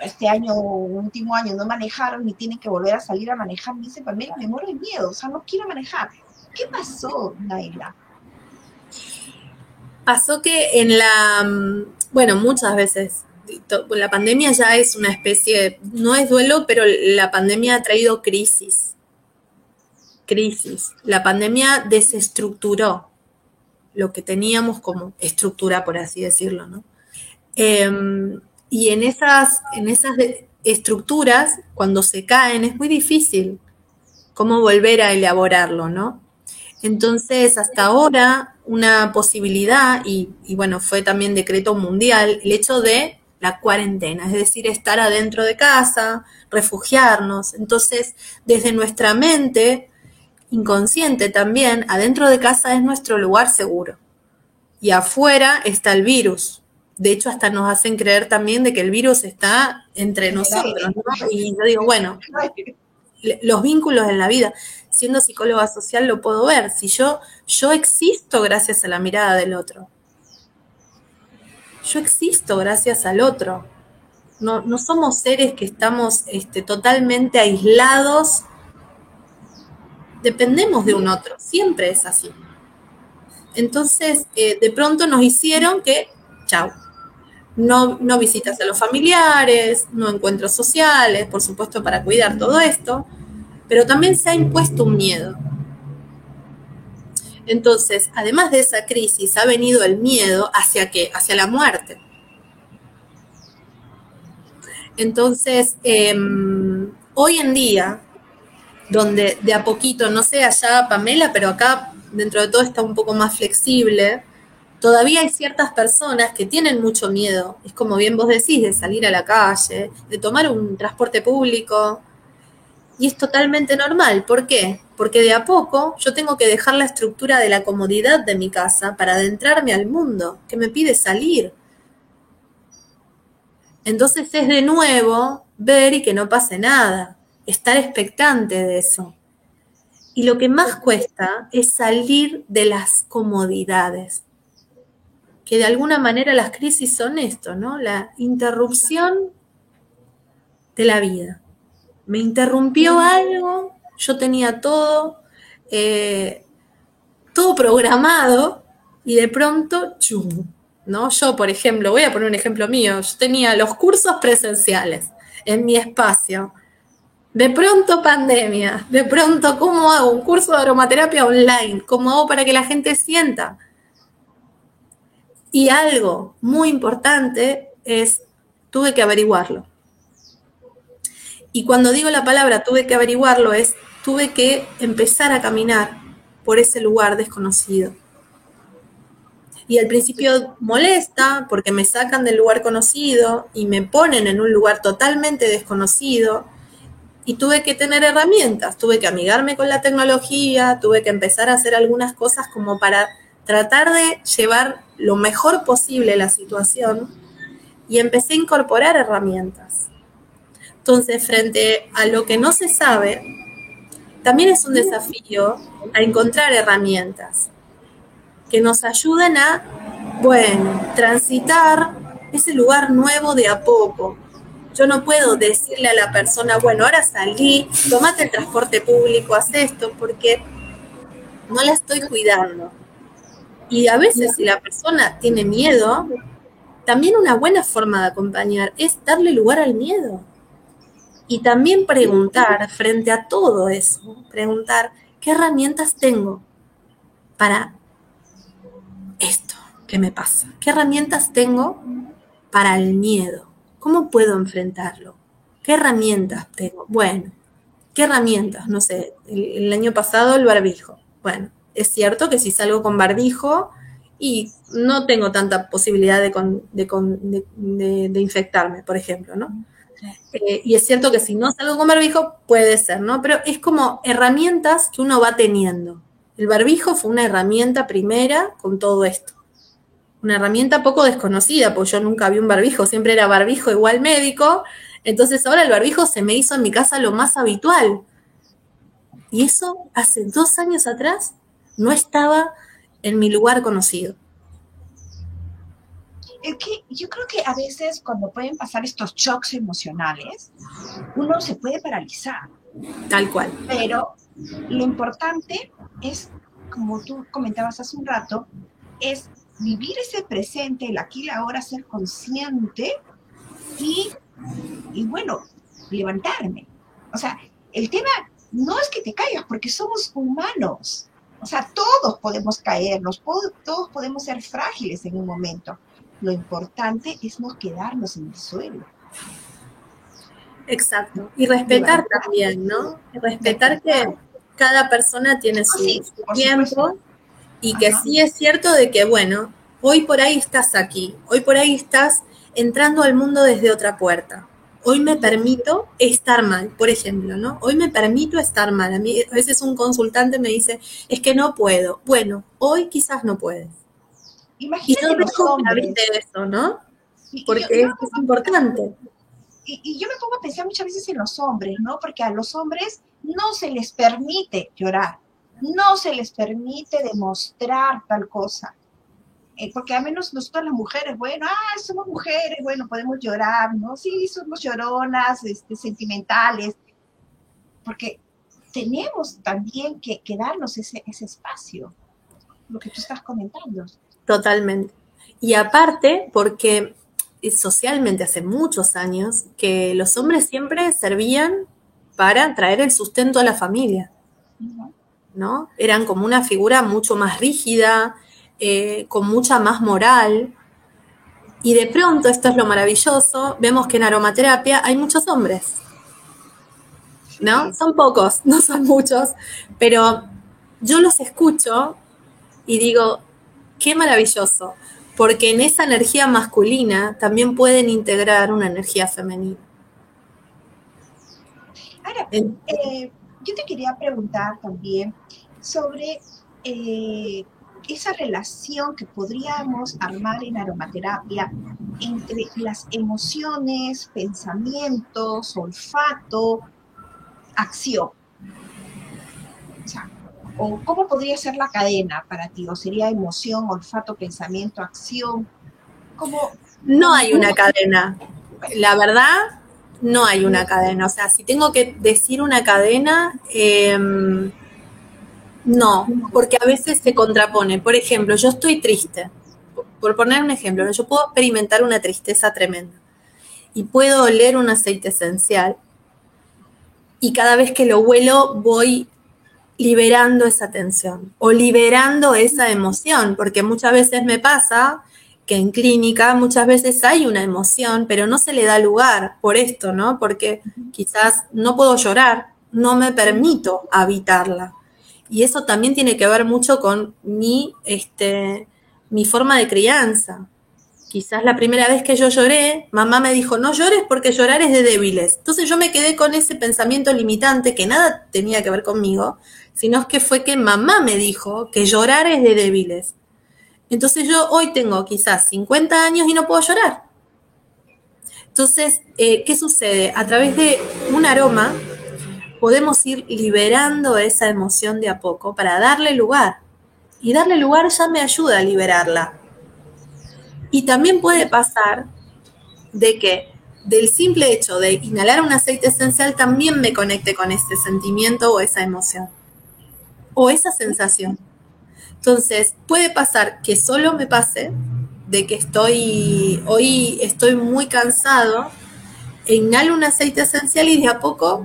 este año, último año, no manejaron ni tienen que volver a salir a manejar, me dicen, Pamela, me muero de miedo, o sea, no quiero manejar. ¿Qué pasó, Naila? Pasó que en la, mm, bueno, muchas veces la pandemia ya es una especie, no es duelo, pero la pandemia ha traído crisis. Crisis. La pandemia desestructuró lo que teníamos como estructura, por así decirlo, ¿no? Em, y en esas, en esas estructuras, cuando se caen, es muy difícil cómo volver a elaborarlo, ¿no? Entonces, hasta ahora, una posibilidad, y, y bueno, fue también decreto mundial, el hecho de la cuarentena, es decir, estar adentro de casa, refugiarnos. Entonces, desde nuestra mente inconsciente también, adentro de casa es nuestro lugar seguro. Y afuera está el virus. De hecho, hasta nos hacen creer también de que el virus está entre nosotros. Y yo digo, bueno, los vínculos en la vida, siendo psicóloga social lo puedo ver. Si yo, yo existo gracias a la mirada del otro yo existo gracias al otro. No, somos seres que estamos este, totalmente aislados. Dependemos de un otro, siempre es así. Entonces, eh, de pronto nos hicieron que, chao, no, no visitas a los familiares, no encuentros sociales, por supuesto para cuidar todo esto, pero también se ha impuesto un miedo. Entonces, además de esa crisis, ha venido el miedo hacia qué? Hacia la muerte. Entonces, em, hoy en día, donde de a poquito, no sé allá Pamela, pero acá dentro de todo está un poco más flexible, todavía hay ciertas personas que tienen mucho miedo, es como bien vos decís, de salir a la calle, de tomar un transporte público, y es totalmente normal. ¿Por qué? Porque de a poco yo tengo que dejar la estructura de la comodidad de mi casa para adentrarme al mundo, que me pide salir. Entonces es de nuevo ver y que no pase nada, estar expectante de eso. Y lo que más cuesta es salir de las comodidades, que de alguna manera las crisis son esto, ¿no? La interrupción de la vida. Me interrumpió algo, yo tenía todo, eh, todo programado y de pronto, chum, ¿no? Yo, por ejemplo, voy a poner un ejemplo mío, yo tenía los cursos presenciales en mi espacio. De pronto pandemia, de pronto, ¿cómo hago un curso de aromaterapia online? ¿Cómo hago para que la gente sienta? Y algo muy importante es, tuve que averiguarlo. Y cuando digo la palabra tuve que averiguarlo es, tuve que empezar a caminar por ese lugar desconocido y al principio molesta porque me sacan del lugar conocido y me ponen en un lugar totalmente desconocido. Y tuve que tener herramientas, tuve que amigarme con la tecnología, tuve que empezar a hacer algunas cosas como para tratar de llevar lo mejor posible la situación y empecé a incorporar herramientas. Entonces, frente a lo que no se sabe, también es un desafío a encontrar herramientas que nos ayuden a, bueno, transitar ese lugar nuevo de a poco. Yo no puedo decirle a la persona, bueno, ahora salí, tomate el transporte público, haz esto, porque no la estoy cuidando. Y a veces si la persona tiene miedo, también una buena forma de acompañar es darle lugar al miedo. Y también preguntar frente a todo eso, preguntar, ¿qué herramientas tengo para esto que me pasa? ¿Qué herramientas tengo para el miedo? ¿Cómo puedo enfrentarlo? ¿Qué herramientas tengo? Bueno, ¿qué herramientas? No sé, el, año pasado el barbijo. Bueno, es cierto que si salgo con barbijo y no tengo tanta posibilidad de, de, infectarme, por ejemplo, ¿no? Eh, y es cierto que si no salgo con barbijo, puede ser, ¿no? Pero es como herramientas que uno va teniendo. El barbijo fue una herramienta primera con todo esto. Una herramienta poco desconocida, porque yo nunca vi un barbijo, siempre era barbijo igual médico. Entonces ahora el barbijo se me hizo en mi casa lo más habitual. Y eso hace dos años atrás no estaba en mi lugar conocido. Es que yo creo que a veces cuando pueden pasar estos shocks emocionales, uno se puede paralizar. Tal cual. Pero lo importante es, como tú comentabas hace un rato, es vivir ese presente, el aquí y la ahora, ser consciente y, y bueno, levantarme. O sea, el tema no es que te caigas, porque somos humanos. O sea, todos podemos caernos, todos podemos ser frágiles en un momento. Lo importante es no quedarnos en el suelo. Exacto. Y respetar también, ¿no? Respetar que cada persona tiene su, tiempo y que sí es cierto de que, bueno, hoy por ahí estás aquí, hoy por ahí estás entrando al mundo desde otra puerta. Hoy me permito estar mal, por ejemplo, ¿no? Hoy me permito estar mal. A mí a veces un consultante me dice, es que no puedo. Bueno, hoy quizás no puedes. Imagínate y eso, ¿no? Porque es, importante. Y, y, yo me pongo a pensar muchas veces en los hombres, ¿no? Porque a los hombres no se les permite llorar, no se les permite demostrar tal cosa. Eh, porque al menos nosotros las mujeres, bueno, ah, somos mujeres, bueno, podemos llorar, ¿no? Sí, somos lloronas, este, sentimentales, porque tenemos también que, que darnos ese, ese espacio, lo que tú estás comentando. Totalmente. Y aparte, porque socialmente hace muchos años que los hombres siempre servían para traer el sustento a la familia. ¿no? Eran como una figura mucho más rígida, eh, con mucha más moral. Y de pronto, esto es lo maravilloso, vemos que en aromaterapia hay muchos hombres. ¿No? Son pocos, no son muchos, pero yo los escucho y digo, qué maravilloso, porque en esa energía masculina también pueden integrar una energía femenina. Ahora, eh, yo te quería preguntar también sobre eh, esa relación que podríamos armar en aromaterapia entre las emociones, pensamientos, olfato, acción. O, cómo podría ser la cadena para ti? ¿O sería emoción, olfato, pensamiento, acción? ¿Cómo, no hay una cadena. La verdad, no hay una cadena. O sea, si tengo que decir una cadena, em, no, porque a veces se contrapone. Por ejemplo, yo estoy triste. Por poner un ejemplo, yo puedo experimentar una tristeza tremenda y puedo oler un aceite esencial y cada vez que lo huelo voy liberando esa tensión o liberando esa emoción, porque muchas veces me pasa que en clínica muchas veces hay una emoción, pero no se le da lugar por esto, ¿no? Porque quizás no puedo llorar, no me permito habitarla. Y eso también tiene que ver mucho con mi, este, mi forma de crianza. Quizás la primera vez que yo lloré, mamá me dijo, no llores porque llorar es de débiles. Entonces yo me quedé con ese pensamiento limitante que nada tenía que ver conmigo, sino que fue que mamá me dijo que llorar es de débiles. Entonces yo hoy tengo quizás 50 años y no puedo llorar. Entonces, eh, ¿qué sucede? A través de un aroma, podemos ir liberando esa emoción de a poco para darle lugar. Y darle lugar ya me ayuda a liberarla. Y también puede pasar de que del simple hecho de inhalar un aceite esencial también me conecte con ese sentimiento o esa emoción. O esa sensación. Entonces, puede pasar que solo me pase de que estoy, hoy estoy muy cansado, e inhalo un aceite esencial y de a poco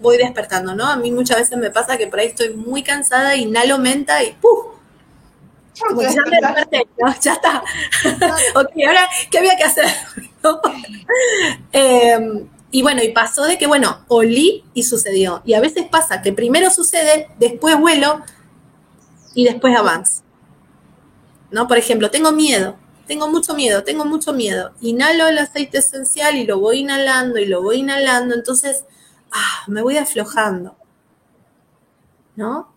voy despertando, ¿no? A mí muchas veces me pasa que por ahí estoy muy cansada, inhalo menta y ¡puf! ya me desperté, Ya está. ok, ahora, ¿qué había que hacer? Em, y bueno, y pasó de que, bueno, olí y sucedió. Y a veces pasa que primero sucede, después vuelo y después avanzo. ¿No? Por ejemplo, tengo miedo, tengo mucho miedo, tengo mucho miedo. Inhalo el aceite esencial y lo voy inhalando y lo voy inhalando, entonces ah, me voy aflojando, ¿no?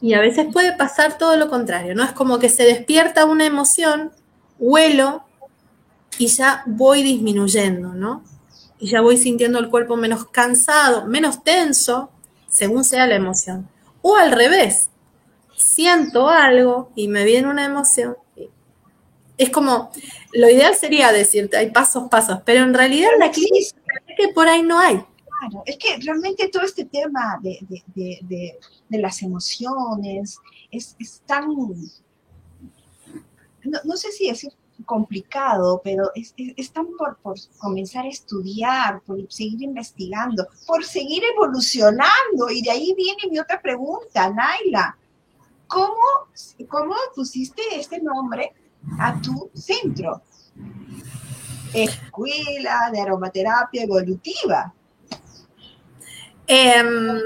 Y a veces puede pasar todo lo contrario, ¿no? Es como que se despierta una emoción, huelo y ya voy disminuyendo, ¿no? Y ya voy sintiendo el cuerpo menos cansado, menos tenso, según sea la emoción. O al revés, siento algo y me viene una emoción. Es como, lo ideal sería decirte, hay pasos, pasos, pero en realidad la es que por ahí no hay. Claro, es que realmente todo este tema de, las emociones es, tan, no, sé si es complicado, pero es, tan por, comenzar a estudiar, por seguir investigando, por seguir evolucionando. Y de ahí viene mi otra pregunta, Naila. ¿Cómo, cómo pusiste este nombre a tu centro? Escuela de Aromaterapia Evolutiva. Em,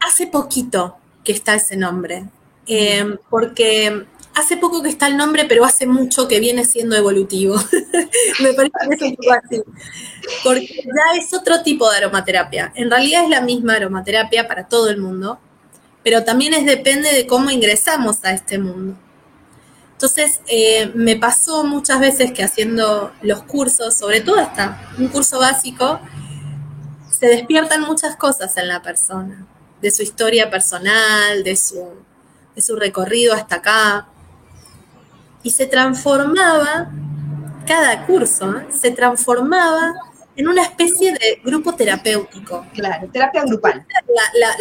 hace poquito que está ese nombre, em, porque hace poco que está el nombre, pero hace mucho que viene siendo evolutivo. Me parece que es así. Porque ya es otro tipo de aromaterapia. En realidad es la misma aromaterapia para todo el mundo, pero también es depende de cómo ingresamos a este mundo. Entonces, eh, me pasó muchas veces que haciendo los cursos, sobre todo hasta un curso básico, se despiertan muchas cosas en la persona, de su historia personal, de su, de su recorrido hasta acá. Y se transformaba, cada curso, ¿eh? se transformaba en una especie de grupo terapéutico. Claro, terapia grupal.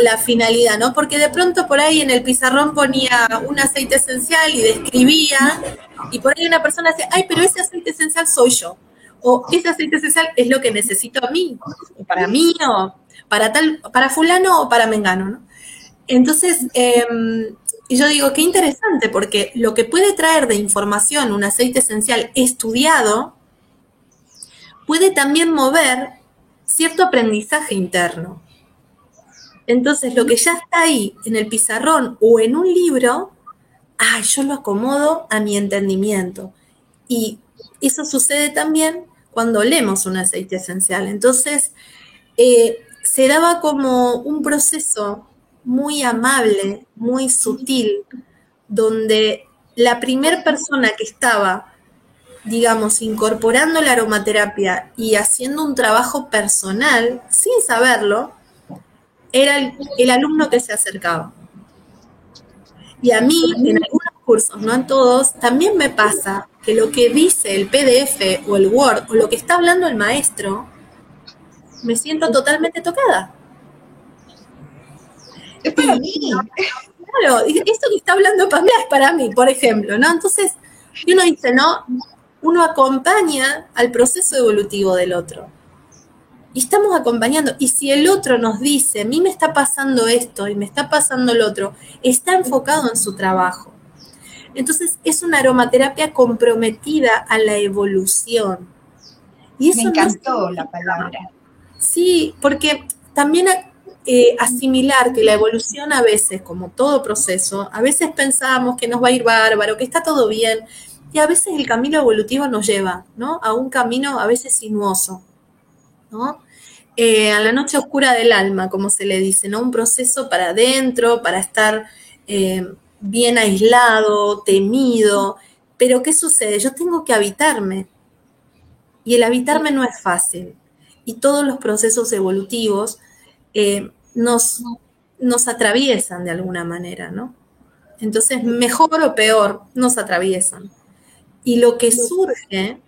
La, finalidad, ¿no? Porque de pronto por ahí en el pizarrón ponía un aceite esencial y describía, y por ahí una persona decía, ay, pero ese aceite esencial soy yo o ese aceite esencial es lo que necesito a mí, o para mí, o para tal, para fulano o para mengano, ¿no? Entonces, em, yo digo, qué interesante, porque lo que puede traer de información un aceite esencial estudiado puede también mover cierto aprendizaje interno. Entonces, lo que ya está ahí en el pizarrón o en un libro, ah, yo lo acomodo a mi entendimiento. Y eso sucede también cuando leemos un aceite esencial. Entonces, eh, se daba como un proceso muy amable, muy sutil, donde la primera persona que estaba, digamos, incorporando la aromaterapia y haciendo un trabajo personal, sin saberlo, era el, alumno que se acercaba. Y a mí, en algunos cursos, no en todos, también me pasa que lo que dice el PDF o el Word o lo que está hablando el maestro, me siento totalmente tocada. Es para mí. Claro, esto que está hablando Pamela es para mí, por ejemplo, ¿no? Entonces, uno dice, ¿no? Uno acompaña al proceso evolutivo del otro. Y estamos acompañando. Y si el otro nos dice, a mí me está pasando esto y me está pasando el otro, está enfocado en su trabajo. Entonces es una aromaterapia comprometida a la evolución. Y eso me encantó la palabra. Sí, porque también eh, asimilar que la evolución a veces, como todo proceso, a veces pensamos que nos va a ir bárbaro, que está todo bien, y a veces el camino evolutivo nos lleva, ¿no? A un camino a veces sinuoso, ¿no? Eh, a la noche oscura del alma, como se le dice, ¿no? Un proceso para adentro, para estar eh, bien aislado, temido. Pero ¿qué sucede? Yo tengo que habitarme. Y el habitarme no es fácil. Y todos los procesos evolutivos eh, nos, nos atraviesan de alguna manera, ¿no? Entonces, mejor o peor, nos atraviesan. Y lo que surge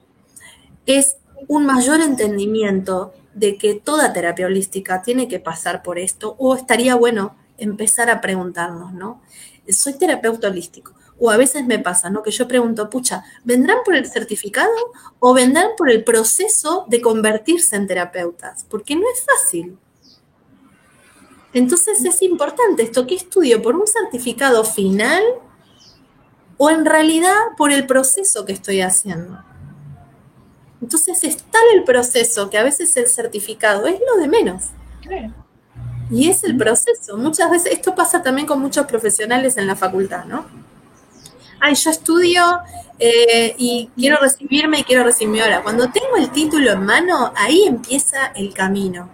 es un mayor entendimiento de que toda terapia holística tiene que pasar por esto, o estaría bueno empezar a preguntarnos, ¿no? Soy terapeuta holístico. O a veces me pasa, ¿no? Que yo pregunto, pucha, ¿vendrán por el certificado o vendrán por el proceso de convertirse en terapeutas? Porque no es fácil. Entonces es importante esto, ¿qué estudio? ¿Por un certificado final o en realidad por el proceso que estoy haciendo? Entonces es tal el proceso que a veces el certificado es lo de menos. Y es el proceso. Muchas veces, esto pasa también con muchos profesionales en la facultad, ¿no? Ay, yo estudio eh, y quiero recibirme y quiero recibirme ahora. Cuando tengo el título en mano, ahí empieza el camino.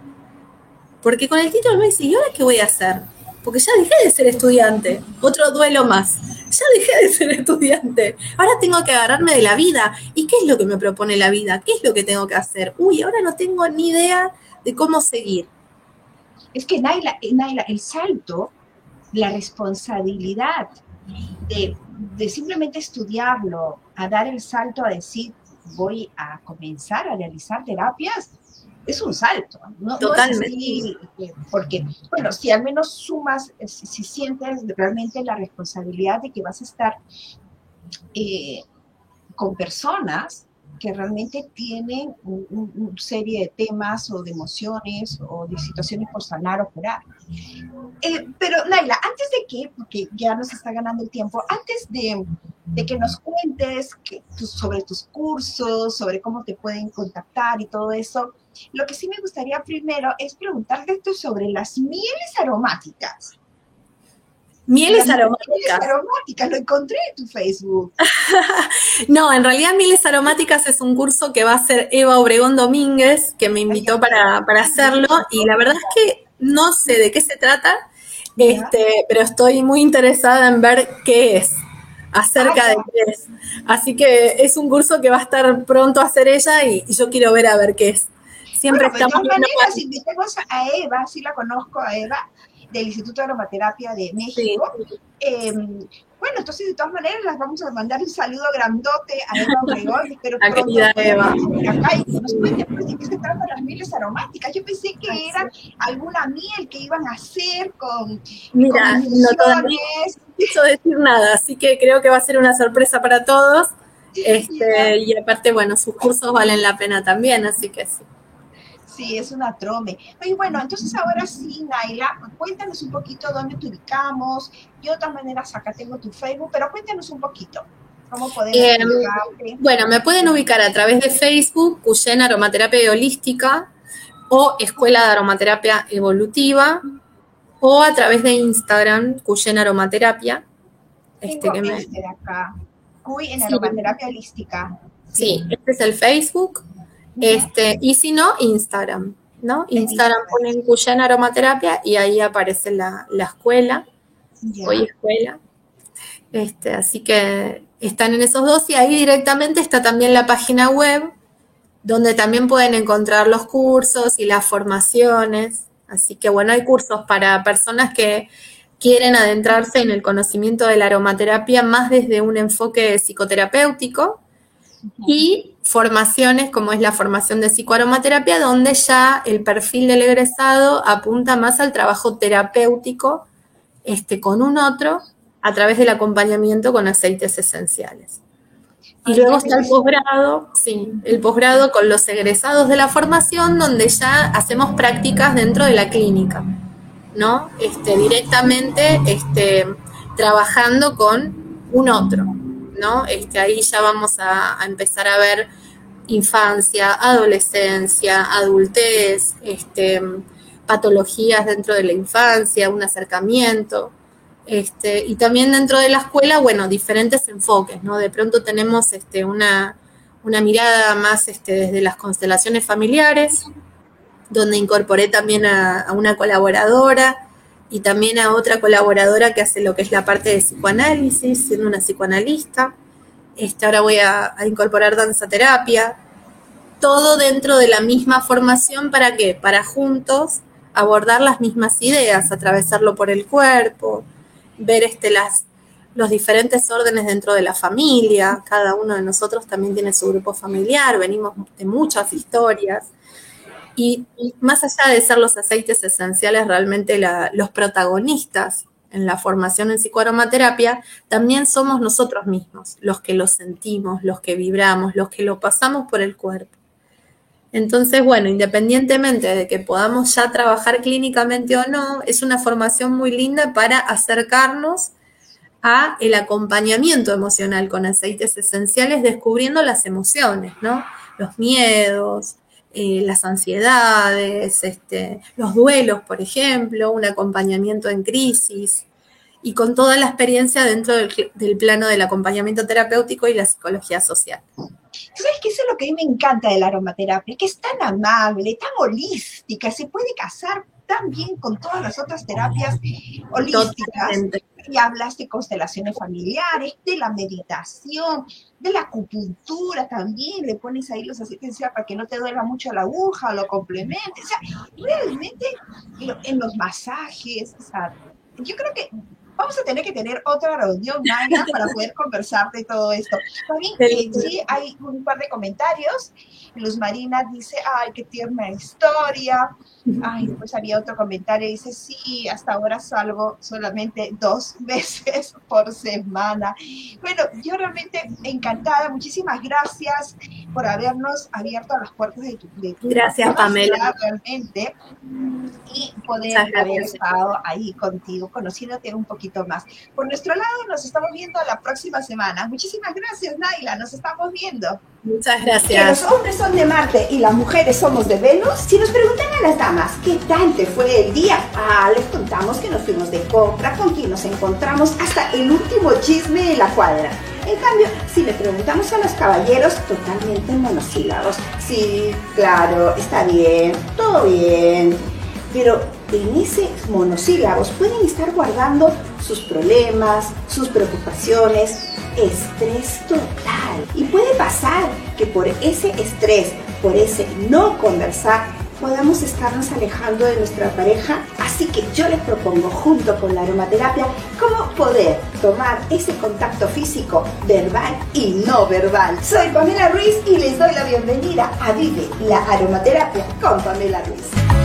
Porque con el título me dice, ¿y ahora qué voy a hacer? Porque ya dejé de ser estudiante. Otro duelo más ya dejé de ser estudiante, ahora tengo que agarrarme de la vida. ¿Y qué es lo que me propone la vida? ¿Qué es lo que tengo que hacer? Uy, ahora no tengo ni idea de cómo seguir. Es que Naila, eh, Naila el salto, la responsabilidad de, de simplemente estudiarlo, a dar el salto a decir, voy a comenzar a realizar terapias, es un salto, ¿no? Totalmente. porque, bueno, si al menos sumas, eh, si, sientes realmente la responsabilidad de que vas a estar eh, con personas que realmente tienen una serie de temas o de emociones o de situaciones por sanar o curar. Eh, pero Laila, antes de que, porque ya nos está ganando el tiempo, antes de, que nos cuentes sobre tus cursos, sobre cómo te pueden contactar y todo eso, lo que sí me gustaría primero es preguntarte sobre las mieles aromáticas. Mieles aromáticas. Mieles aromáticas, lo encontré en tu Facebook. no, en realidad Mieles aromáticas es un curso que va a hacer Eva Obregón Domínguez, que me invitó para, hacerlo, y la verdad es que no sé de qué se trata, este, pero estoy muy interesada en ver qué es, acerca de qué es. Así que es un curso que va a estar pronto a hacer ella y yo quiero ver a ver qué es siempre estamos. De todas maneras, invitemos a Eva, sí la conozco a Eva, del Instituto de Aromaterapia de México. Em, bueno, entonces de todas maneras las vamos a mandar un saludo grandote a Eva Obregón, espero que querida Eva. acá y nos cuente pues, de qué se tratan las mieles aromáticas. Yo pensé que era alguna miel que iban a hacer con Mira, no todavía no decir nada, así que creo que va a ser una sorpresa para todos. Este, y aparte, bueno, sus cursos valen la pena también, así que sí. Sí, es una trome. Y bueno, entonces ahora sí, Naila, cuéntanos un poquito dónde te ubicamos. Yo de todas maneras acá tengo tu Facebook, pero cuéntanos un poquito. ¿Cómo podemos eh, Bueno, me pueden ubicar a través de Facebook, Cuyen Aromaterapia Holística, o Escuela de Aromaterapia Evolutiva, o a través de Instagram, Cuyen Aromaterapia. Este que me... Acá. Cuy en Aromaterapia Holística. Sí, este es el Facebook. Este, y si no, Instagram, ¿no? Instagram ponen Cuyen Aromaterapia y ahí aparece la, escuela. Hoy escuela. Este, así que están en esos dos y ahí directamente está también la página web donde también pueden encontrar los cursos y las formaciones. Así que bueno, hay cursos para personas que quieren adentrarse en el conocimiento de la aromaterapia más desde un enfoque psicoterapéutico y formaciones como es la formación de psicoaromaterapia, donde ya el perfil del egresado apunta más al trabajo terapéutico este, con un otro a través del acompañamiento con aceites esenciales. Y luego está el posgrado, sí, el posgrado con los egresados de la formación, donde ya hacemos prácticas dentro de la clínica, ¿no? Este, directamente este, trabajando con un otro, Este, ahí ya vamos a, empezar a ver infancia, adolescencia, adultez, este, patologías dentro de la infancia, un acercamiento. Este, y también dentro de la escuela, bueno, diferentes enfoques, ¿no? De pronto tenemos una, mirada más desde las constelaciones familiares, donde incorporé también a, una colaboradora y también a otra colaboradora que hace lo que es la parte de psicoanálisis, siendo una psicoanalista. Este, ahora voy a, a incorporar danza terapia. Todo dentro de la misma formación, ¿para qué? Para juntos abordar las mismas ideas, atravesarlo por el cuerpo, ver este, las, los diferentes órdenes dentro de la familia. Cada uno de nosotros también tiene su grupo familiar, venimos de muchas historias. Y, más allá de ser los aceites esenciales realmente los protagonistas en la formación en psicoaromaterapia, también somos nosotros mismos los que lo sentimos, los que vibramos, los que lo pasamos por el cuerpo. Entonces, bueno, independientemente de que podamos ya trabajar clínicamente o no, es una formación muy linda para acercarnos a el acompañamiento emocional con aceites esenciales, descubriendo las emociones, ¿no? Los miedos, eh, las ansiedades, este, los duelos, por ejemplo, un acompañamiento en crisis y con toda la experiencia dentro del plano del acompañamiento terapéutico y la psicología social. ¿Sabes qué? Eso es lo que a mí me encanta de la aromaterapia, que es tan amable, tan holística, se puede casar tan bien con todas las otras terapias holísticas. Y hablas de constelaciones familiares, de la meditación, de la acupuntura también, le pones ahí los aceites para que no te duela mucho la aguja, lo complementes. O sea, realmente en los masajes, o sea, yo creo que vamos a tener que tener otra reunión, Maya, para poder conversar de todo esto. También eh, sí hay un par de comentarios. Luz Marina dice, ay, qué tierna historia. Ay, después había otro comentario, dice, sí, hasta ahora salgo solamente dos veces por semana. Bueno, yo realmente encantada, muchísimas gracias por habernos abierto las puertas de tu... De gracias, Pamela. Realmente, y poder haber estado ahí contigo, conociéndote un poquito más. Por nuestro lado, nos estamos viendo la próxima semana. Muchísimas gracias, Naila. Nos estamos viendo. Muchas gracias. Que los hombres son de Marte y las mujeres somos de Venus. Si nos preguntan a las damas qué tal te fue el día, ah, les contamos que nos fuimos de compra, con quien nos encontramos, hasta el último chisme de la cuadra. En cambio, si le preguntamos a los caballeros, totalmente monosílabos. Sí, claro, está bien, todo bien. Pero en ese monosílabos pueden estar guardando sus problemas, sus preocupaciones, estrés total. Y puede pasar que por ese estrés, por ese no conversar, podamos estarnos alejando de nuestra pareja. Así que yo les propongo junto con la aromaterapia cómo poder tomar ese contacto físico verbal y no verbal. Soy Pamela Ruiz y les doy la bienvenida a Vive la Aromaterapia con Pamela Ruiz.